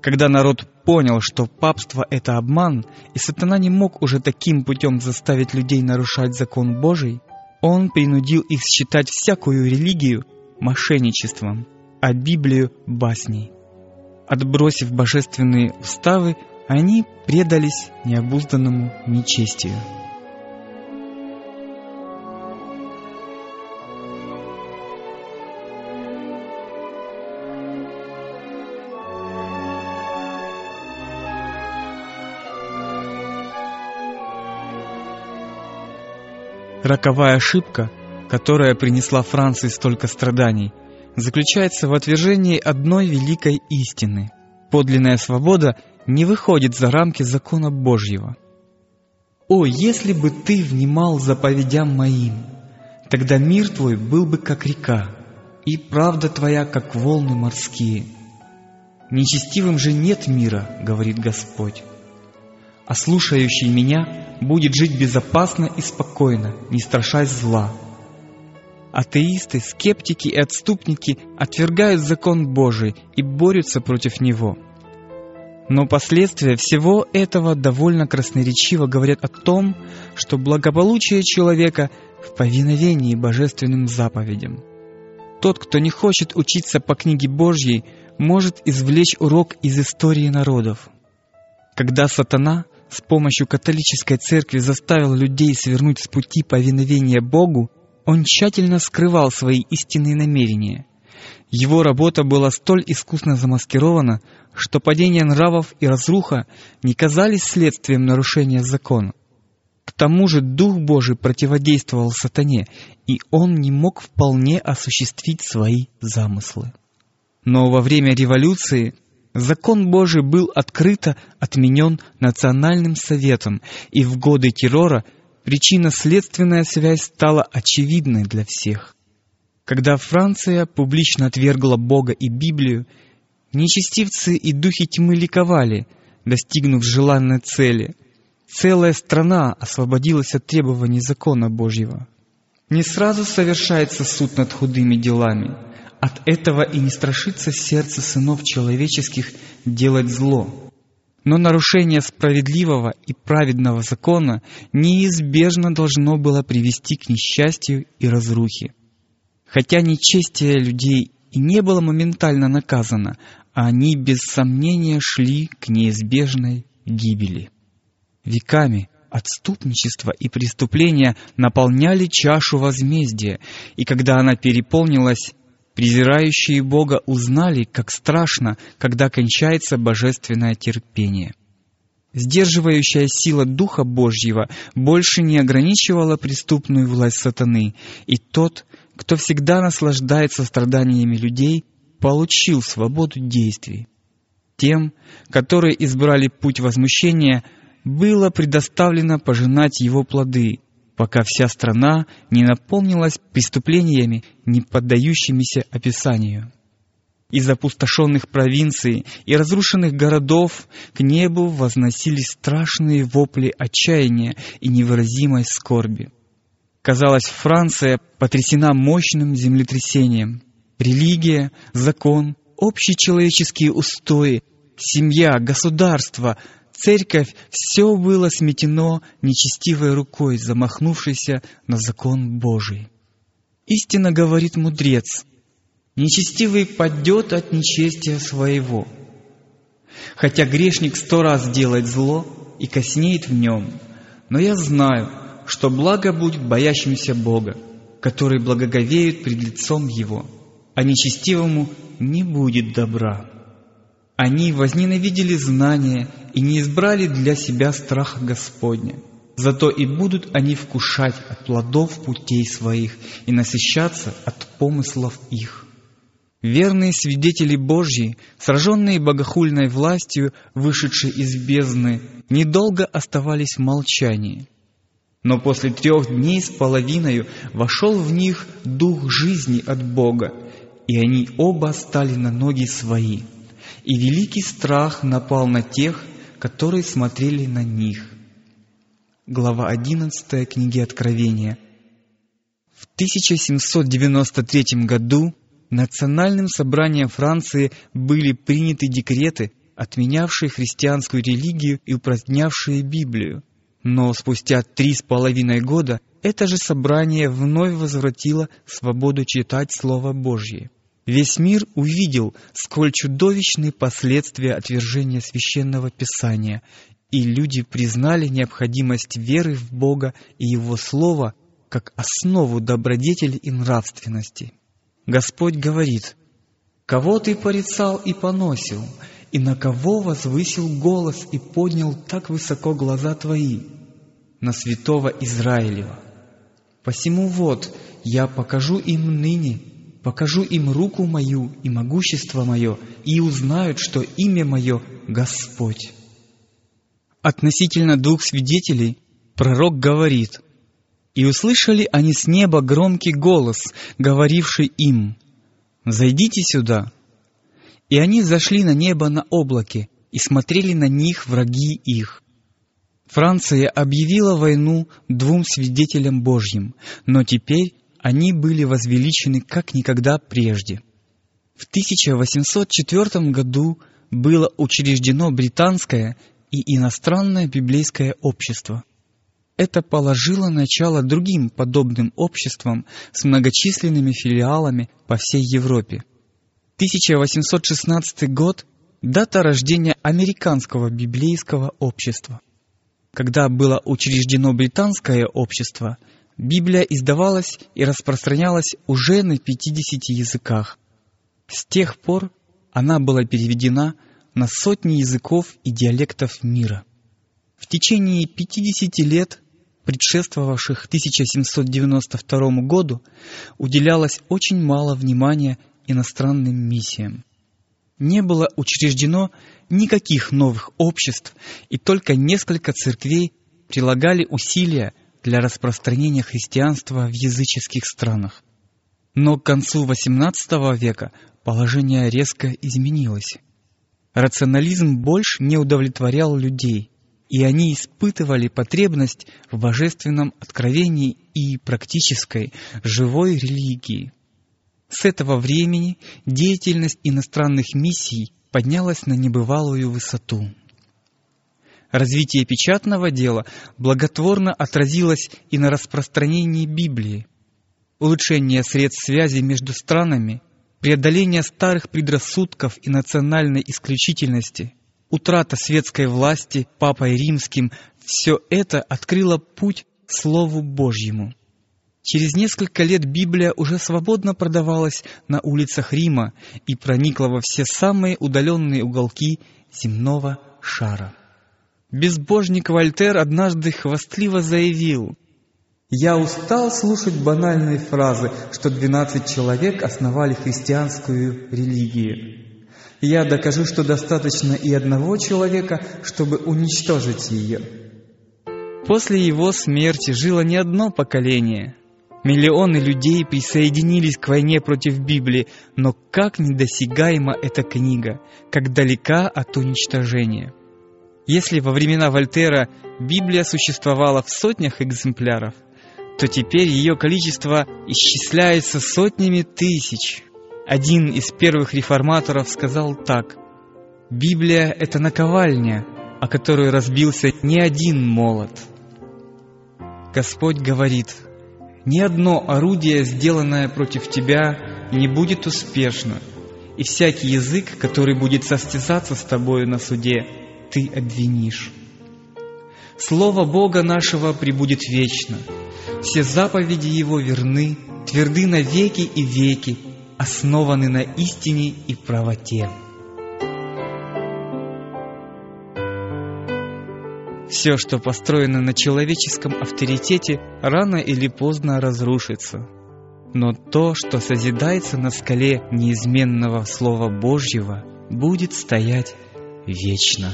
Когда народ понял, что папство — это обман, и сатана не мог уже таким путем заставить людей нарушать закон Божий, он принудил их считать всякую религию мошенничеством, а Библию — басней. Отбросив божественные уставы, они предались необузданному нечестию. Роковая ошибка, которая принесла Франции столько страданий, заключается в отвержении одной великой истины. Подлинная свобода не выходит за рамки закона Божьего. «О, если бы ты внимал заповедям моим, тогда мир твой был бы как река, и правда твоя, как волны морские. Нечестивым же нет мира, говорит Господь а слушающий меня будет жить безопасно и спокойно, не страшась зла. Атеисты, скептики и отступники отвергают закон Божий и борются против него. Но последствия всего этого довольно красноречиво говорят о том, что благополучие человека в повиновении божественным заповедям. Тот, кто не хочет учиться по книге Божьей, может извлечь урок из истории народов. Когда сатана – с помощью католической церкви заставил людей свернуть с пути повиновения Богу, он тщательно скрывал свои истинные намерения. Его работа была столь искусно замаскирована, что падение нравов и разруха не казались следствием нарушения закона. К тому же Дух Божий противодействовал сатане, и он не мог вполне осуществить свои замыслы. Но во время революции Закон Божий был открыто отменен Национальным Советом, и в годы террора причинно-следственная связь стала очевидной для всех. Когда Франция публично отвергла Бога и Библию, нечестивцы и духи тьмы ликовали, достигнув желанной цели. Целая страна освободилась от требований закона Божьего. Не сразу совершается суд над худыми делами – от этого и не страшится сердце сынов человеческих делать зло. Но нарушение справедливого и праведного закона неизбежно должно было привести к несчастью и разрухе. Хотя нечестие людей и не было моментально наказано, они без сомнения шли к неизбежной гибели. Веками отступничество и преступления наполняли чашу возмездия, и когда она переполнилась, Презирающие Бога узнали, как страшно, когда кончается божественное терпение. Сдерживающая сила Духа Божьего больше не ограничивала преступную власть сатаны, и тот, кто всегда наслаждается страданиями людей, получил свободу действий. Тем, которые избрали путь возмущения, было предоставлено пожинать его плоды, пока вся страна не наполнилась преступлениями, не поддающимися описанию. Из опустошенных провинций и разрушенных городов к небу возносились страшные вопли отчаяния и невыразимой скорби. Казалось, Франция потрясена мощным землетрясением. Религия, закон, общечеловеческие устои, семья, государство, церковь — все было сметено нечестивой рукой, замахнувшейся на закон Божий. Истинно говорит мудрец, нечестивый падет от нечестия своего. Хотя грешник сто раз делает зло и коснеет в нем, но я знаю, что благо будет боящимся Бога, который благоговеет пред лицом Его, а нечестивому не будет добра. Они возненавидели знания и не избрали для себя страха Господня. Зато и будут они вкушать от плодов путей своих и насыщаться от помыслов их. Верные свидетели Божьи, сраженные богохульной властью, вышедшие из бездны, недолго оставались в молчании. Но после трех дней с половиной вошел в них дух жизни от Бога, и они оба стали на ноги свои – и великий страх напал на тех, которые смотрели на них. Глава 11 книги Откровения. В 1793 году Национальным собранием Франции были приняты декреты, отменявшие христианскую религию и упразднявшие Библию. Но спустя три с половиной года это же собрание вновь возвратило свободу читать Слово Божье. Весь мир увидел, сколь чудовищны последствия отвержения священного писания, и люди признали необходимость веры в Бога и Его Слово как основу добродетели и нравственности. Господь говорит, «Кого ты порицал и поносил, и на кого возвысил голос и поднял так высоко глаза твои? На святого Израилева. Посему вот, я покажу им ныне покажу им руку мою и могущество мое, и узнают, что имя мое — Господь». Относительно двух свидетелей пророк говорит, «И услышали они с неба громкий голос, говоривший им, «Зайдите сюда». И они зашли на небо на облаке, и смотрели на них враги их. Франция объявила войну двум свидетелям Божьим, но теперь они были возвеличены как никогда прежде. В 1804 году было учреждено британское и иностранное библейское общество. Это положило начало другим подобным обществам с многочисленными филиалами по всей Европе. 1816 год – дата рождения американского библейского общества. Когда было учреждено британское общество – Библия издавалась и распространялась уже на 50 языках. С тех пор она была переведена на сотни языков и диалектов мира. В течение 50 лет, предшествовавших 1792 году, уделялось очень мало внимания иностранным миссиям. Не было учреждено никаких новых обществ, и только несколько церквей прилагали усилия для распространения христианства в языческих странах. Но к концу XVIII века положение резко изменилось. Рационализм больше не удовлетворял людей, и они испытывали потребность в божественном откровении и практической, живой религии. С этого времени деятельность иностранных миссий поднялась на небывалую высоту. Развитие печатного дела благотворно отразилось и на распространении Библии. Улучшение средств связи между странами, преодоление старых предрассудков и национальной исключительности, утрата светской власти Папой Римским – все это открыло путь Слову Божьему. Через несколько лет Библия уже свободно продавалась на улицах Рима и проникла во все самые удаленные уголки земного шара. Безбожник Вольтер однажды хвастливо заявил, «Я устал слушать банальные фразы, что 12 человек основали христианскую религию. Я докажу, что достаточно и одного человека, чтобы уничтожить ее». После его смерти жило не одно поколение. Миллионы людей присоединились к войне против Библии, но как недосягаема эта книга, как далека от уничтожения. Если во времена Вольтера Библия существовала в сотнях экземпляров, то теперь ее количество исчисляется сотнями тысяч. Один из первых реформаторов сказал так. «Библия — это наковальня, о которую разбился не один молот». Господь говорит, «Ни одно орудие, сделанное против тебя, не будет успешно, и всякий язык, который будет состязаться с тобою на суде, ты обвинишь. Слово Бога нашего пребудет вечно. Все заповеди Его верны, тверды на веки и веки, основаны на истине и правоте. Все, что построено на человеческом авторитете, рано или поздно разрушится. Но то, что созидается на скале неизменного Слова Божьего, будет стоять вечно.